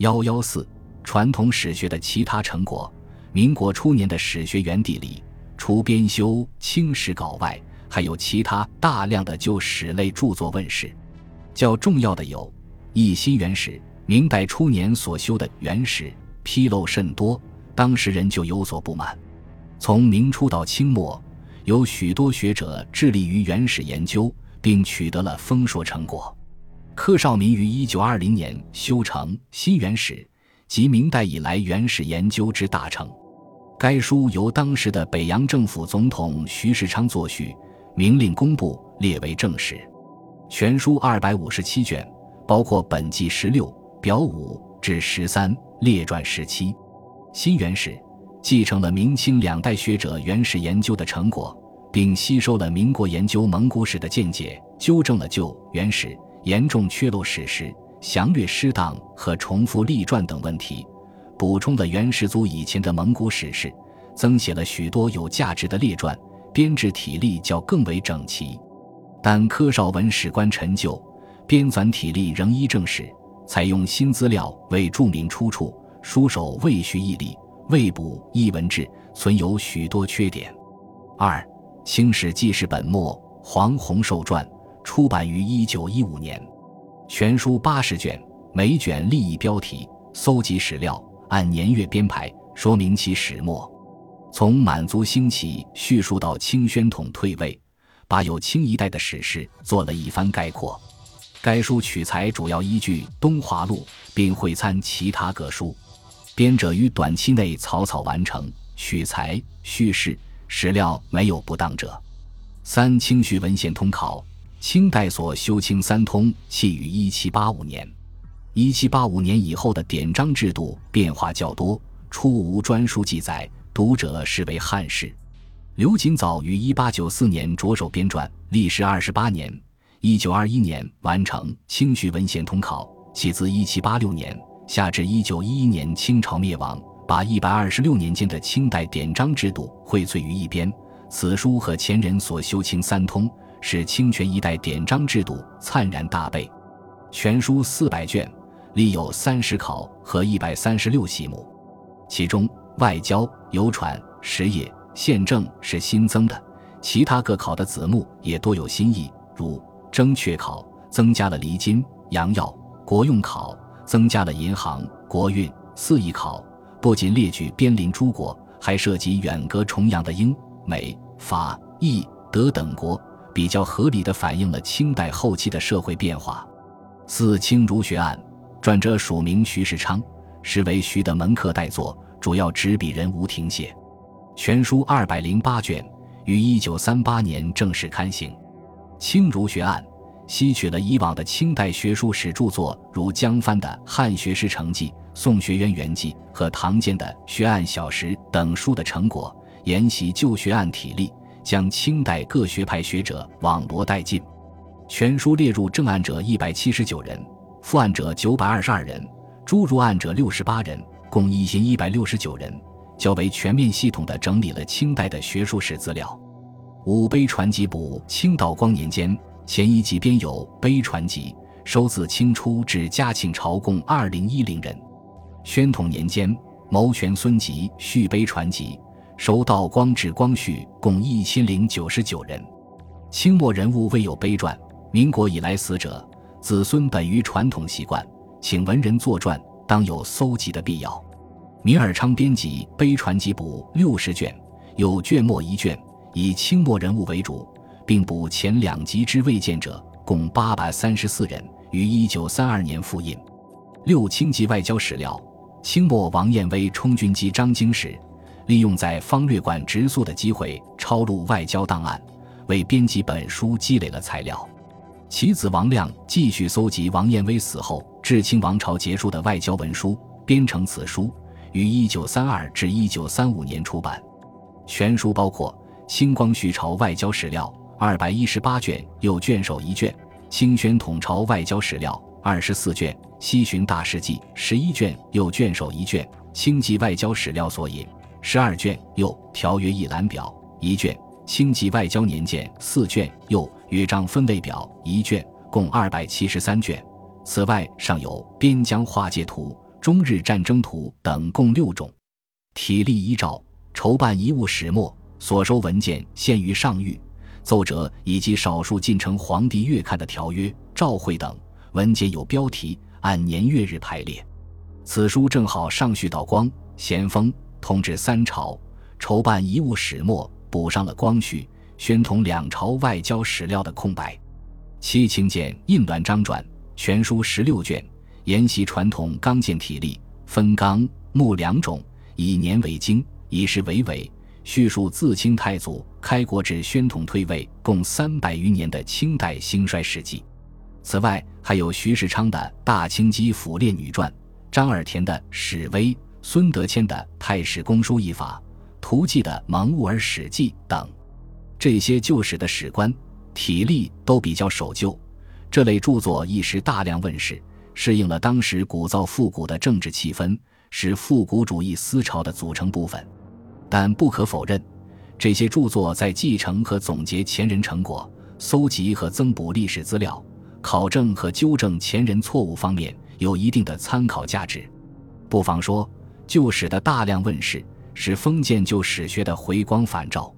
幺幺四，传统史学的其他成果。民国初年的史学园地里，除编修《清史稿》外，还有其他大量的旧史类著作问世。较重要的有《一新元史》，明代初年所修的元史纰漏甚多，当时人就有所不满。从明初到清末，有许多学者致力于元史研究，并取得了丰硕成果。柯绍民于一九二零年修成《新元史》，即明代以来元史研究之大成。该书由当时的北洋政府总统徐世昌作序，明令公布，列为正史。全书二百五十七卷，包括本纪十六、表五至十三、列传十七。新元史继承了明清两代学者元史研究的成果，并吸收了民国研究蒙古史的见解，纠正了旧元史严重缺漏史实、详略失当和重复立传等问题。补充了元世祖以前的蒙古史事，增写了许多有价值的列传，编制体例较更为整齐。但柯绍文史官陈旧，编纂体例仍依正史，采用新资料为注明出处，书首未续义例，未补译文志，存有许多缺点。二，《清史纪事本末》黄洪寿传出版于一九一五年，全书八十卷，每卷立意标题，搜集史料。按年月编排，说明其始末，从满族兴起叙述到清宣统退位，把有清一代的史事做了一番概括。该书取材主要依据《东华录》，并会参其他各书，编者于短期内草草完成。取材、叙事、史料没有不当者。三、清徐文献通考，清代所修清三通起于一七八五年。一七八五年以后的典章制度变化较多，初无专书记载，读者视为汉事。刘瑾早于一八九四年着手编撰，历时二十八年，一九二一年完成《清徐文献通考》，起自一七八六年下至一九一一年清朝灭亡，把一百二十六年间的清代典章制度荟萃于一边。此书和前人所修清三通，使清泉一代典章制度灿然大备。全书四百卷。立有三十考和一百三十六细目，其中外交、邮传、实业、宪政是新增的，其他各考的子目也多有新意，如征阙考增加了离金、洋药；国用考增加了银行、国运；四邑考不仅列举边邻诸国，还涉及远隔重洋的英、美、法、意、德等国，比较合理地反映了清代后期的社会变化。四清儒学案。撰者署名徐世昌，实为徐的门客代作，主要执笔人吴廷燮。全书二百零八卷，于一九三八年正式刊行。清儒学案吸取了以往的清代学术史著作，如江帆的《汉学师成记》、宋学渊源记和唐建的《学案小识》等书的成果，沿袭旧学案体例，将清代各学派学者网罗殆尽。全书列入正案者一百七十九人。副案者九百二十二人，诸如案者六十八人，共一千一百六十九人，较为全面系统地整理了清代的学术史资料。五碑传集补清道光年间前一集编有《碑传集》，收自清初至嘉庆朝共二零一零人。宣统年间谋权孙集续碑传集，收道光至光绪共一千零九十九人。清末人物未有碑传，民国以来死者。子孙本于传统习惯，请文人作传，当有搜集的必要。米尔昌编辑《碑传集补》六十卷，有卷末一卷，以清末人物为主，并补前两集之未见者，共八百三十四人，于一九三二年复印。六清级外交史料，清末王彦威充军机张经时，利用在方略馆直宿的机会，抄录外交档案，为编辑本书积累了材料。其子王亮继续搜集王彦威死后至清王朝结束的外交文书，编成此书，于一九三二至一九三五年出版。全书包括《清光绪朝外交史料》二百一十八卷，又卷首一卷；《清宣统朝外交史料》二十四卷；《西巡大事记》十一卷，又卷首一卷；《清纪外交史料索引》十二卷，又《条约一览表》一卷；《清纪外交年鉴》四卷，又。约章分类表一卷，共二百七十三卷。此外，尚有边疆划界图、中日战争图》等共六种。体例依照筹办遗物始末，所收文件限于上谕、奏折以及少数进呈皇帝阅看的条约、诏会等文件有标题，按年月日排列。此书正好上续道光、咸丰、同治三朝筹办遗物始末，补上了光绪、宣统两朝外交史料的空白。七清简印短章转全书十六卷，沿袭传统钢件体例，分纲、目两种，以年为经，以时为纬，叙述自清太祖开国至宣统退位共三百余年的清代兴衰事迹。此外，还有徐世昌的《大清基府列女传》。张尔田的《史威》，孙德谦的《太史公书一法》，涂记的《蒙兀尔史记》等，这些旧史的史官体力都比较守旧。这类著作一时大量问世，适应了当时鼓噪复古的政治气氛，是复古主义思潮的组成部分。但不可否认，这些著作在继承和总结前人成果、搜集和增补历史资料、考证和纠正前人错误方面。有一定的参考价值，不妨说，旧史的大量问世使封建旧史学的回光返照。